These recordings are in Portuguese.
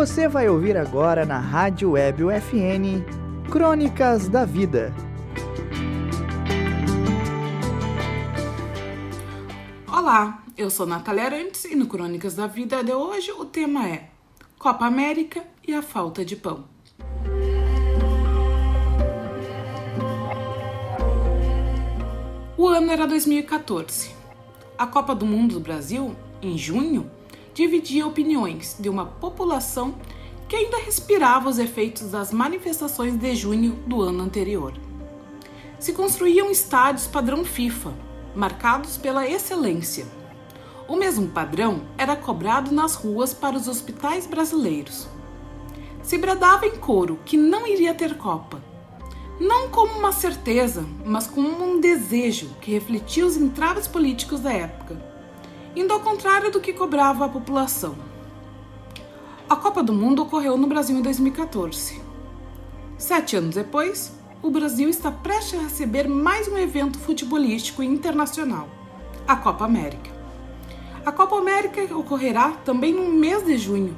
Você vai ouvir agora na Rádio Web UFN Crônicas da Vida. Olá, eu sou Natália Arantes e no Crônicas da Vida de hoje o tema é Copa América e a falta de pão. O ano era 2014. A Copa do Mundo do Brasil, em junho, dividia opiniões de uma população que ainda respirava os efeitos das manifestações de junho do ano anterior. Se construíam estádios padrão FIFA, marcados pela excelência. O mesmo padrão era cobrado nas ruas para os hospitais brasileiros. Se bradava em coro que não iria ter Copa, não como uma certeza, mas como um desejo que refletia os entraves políticos da época indo ao contrário do que cobrava a população. A Copa do Mundo ocorreu no Brasil em 2014. Sete anos depois, o Brasil está prestes a receber mais um evento futebolístico internacional, a Copa América. A Copa América ocorrerá também no mês de junho,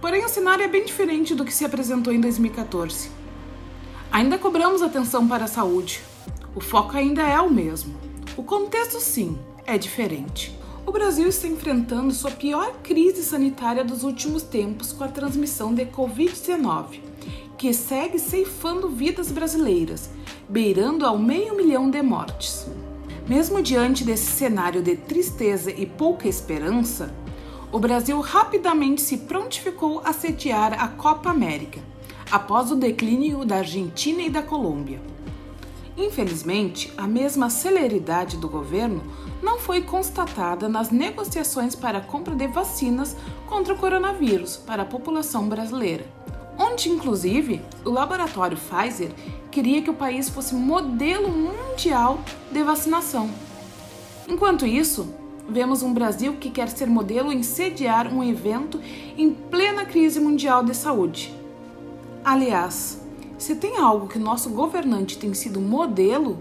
porém o cenário é bem diferente do que se apresentou em 2014. Ainda cobramos atenção para a saúde, o foco ainda é o mesmo. O contexto, sim, é diferente. O Brasil está enfrentando sua pior crise sanitária dos últimos tempos com a transmissão de Covid-19, que segue ceifando vidas brasileiras, beirando ao meio milhão de mortes. Mesmo diante desse cenário de tristeza e pouca esperança, o Brasil rapidamente se prontificou a sediar a Copa América, após o declínio da Argentina e da Colômbia. Infelizmente, a mesma celeridade do governo não foi constatada nas negociações para a compra de vacinas contra o coronavírus para a população brasileira, onde, inclusive, o laboratório Pfizer queria que o país fosse modelo mundial de vacinação. Enquanto isso, vemos um Brasil que quer ser modelo em sediar um evento em plena crise mundial de saúde. Aliás, se tem algo que nosso governante tem sido modelo,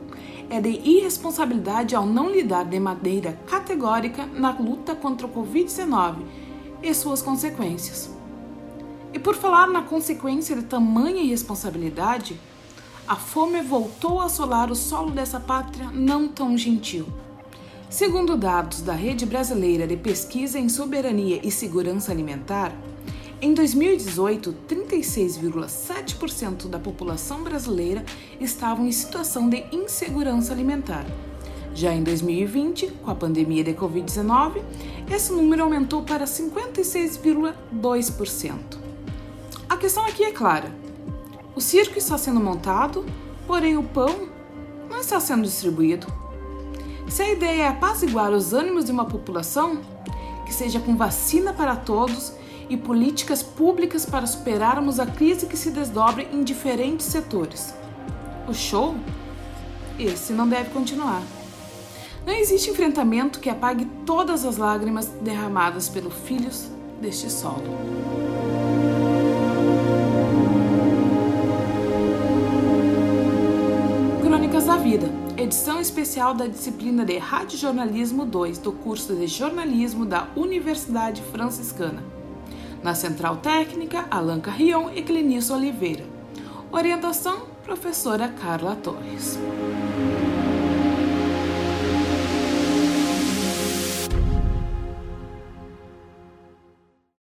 é de irresponsabilidade ao não lidar de maneira categórica na luta contra o Covid-19 e suas consequências. E por falar na consequência de tamanha irresponsabilidade, a fome voltou a assolar o solo dessa pátria não tão gentil. Segundo dados da Rede Brasileira de Pesquisa em Soberania e Segurança Alimentar, em 2018, 36,7% da população brasileira estavam em situação de insegurança alimentar. Já em 2020, com a pandemia de Covid-19, esse número aumentou para 56,2%. A questão aqui é clara: o circo está sendo montado, porém o pão não está sendo distribuído. Se a ideia é apaziguar os ânimos de uma população, que seja com vacina para todos e políticas públicas para superarmos a crise que se desdobra em diferentes setores. O show? Esse não deve continuar. Não existe enfrentamento que apague todas as lágrimas derramadas pelos filhos deste solo. Crônicas da Vida, edição especial da disciplina de Rádio Jornalismo 2 do curso de jornalismo da Universidade Franciscana. Na Central Técnica, Alan Carrion e Clenício Oliveira. Orientação, professora Carla Torres.